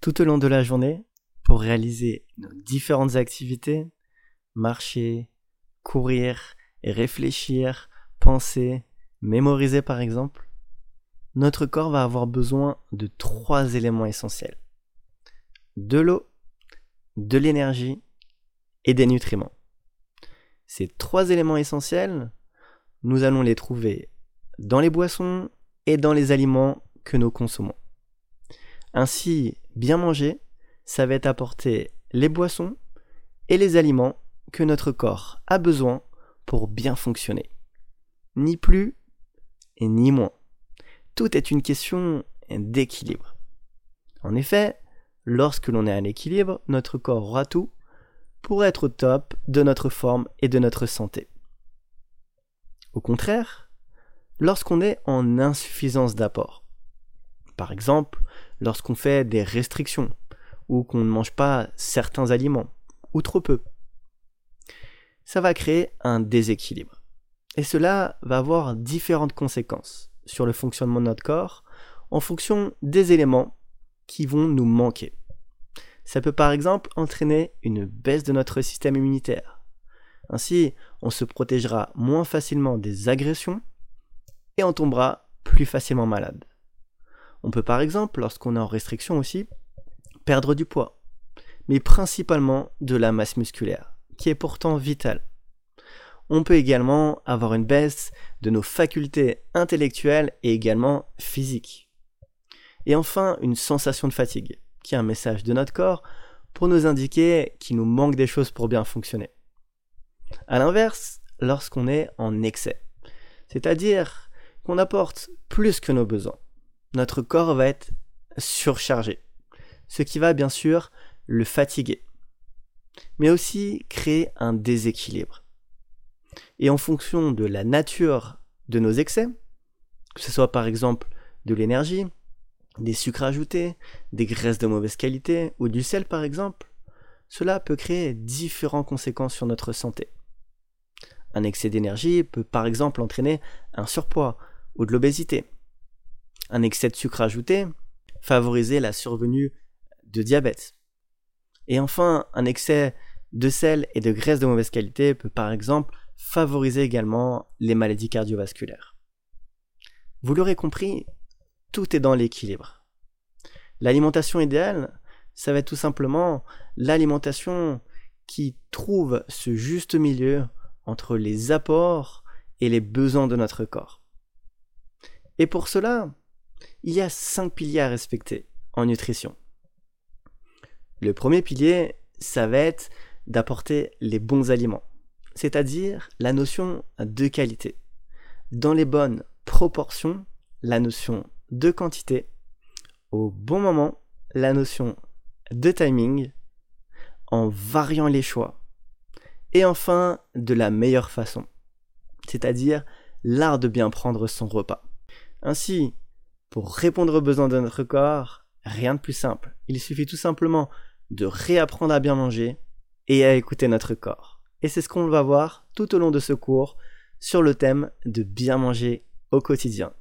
tout au long de la journée pour réaliser nos différentes activités, marcher, courir réfléchir, penser, mémoriser par exemple, notre corps va avoir besoin de trois éléments essentiels. De l'eau, de l'énergie et des nutriments. Ces trois éléments essentiels, nous allons les trouver dans les boissons et dans les aliments que nous consommons. Ainsi, bien manger, ça va être apporter les boissons et les aliments que notre corps a besoin pour bien fonctionner. Ni plus et ni moins. Tout est une question d'équilibre. En effet, lorsque l'on est en équilibre, notre corps aura tout pour être au top de notre forme et de notre santé. Au contraire, lorsqu'on est en insuffisance d'apport, par exemple lorsqu'on fait des restrictions ou qu'on ne mange pas certains aliments ou trop peu, ça va créer un déséquilibre. Et cela va avoir différentes conséquences sur le fonctionnement de notre corps en fonction des éléments qui vont nous manquer. Ça peut par exemple entraîner une baisse de notre système immunitaire. Ainsi, on se protégera moins facilement des agressions et on tombera plus facilement malade. On peut par exemple, lorsqu'on est en restriction aussi, perdre du poids, mais principalement de la masse musculaire, qui est pourtant vitale. On peut également avoir une baisse de nos facultés intellectuelles et également physiques. Et enfin, une sensation de fatigue, qui est un message de notre corps pour nous indiquer qu'il nous manque des choses pour bien fonctionner. A l'inverse, lorsqu'on est en excès, c'est-à-dire qu'on apporte plus que nos besoins, notre corps va être surchargé, ce qui va bien sûr le fatiguer, mais aussi créer un déséquilibre. Et en fonction de la nature de nos excès, que ce soit par exemple de l'énergie, des sucres ajoutés, des graisses de mauvaise qualité ou du sel par exemple, cela peut créer différentes conséquences sur notre santé. Un excès d'énergie peut par exemple entraîner un surpoids ou de l'obésité. Un excès de sucre ajouté favoriser la survenue de diabète. Et enfin, un excès de sel et de graisse de mauvaise qualité peut par exemple favoriser également les maladies cardiovasculaires. Vous l'aurez compris, tout est dans l'équilibre. L'alimentation idéale, ça va être tout simplement l'alimentation qui trouve ce juste milieu entre les apports et les besoins de notre corps. Et pour cela, il y a cinq piliers à respecter en nutrition. Le premier pilier, ça va être d'apporter les bons aliments, c'est-à-dire la notion de qualité. Dans les bonnes proportions, la notion de quantité, au bon moment, la notion de timing, en variant les choix, et enfin de la meilleure façon, c'est-à-dire l'art de bien prendre son repas. Ainsi, pour répondre aux besoins de notre corps, rien de plus simple. Il suffit tout simplement de réapprendre à bien manger et à écouter notre corps. Et c'est ce qu'on va voir tout au long de ce cours sur le thème de bien manger au quotidien.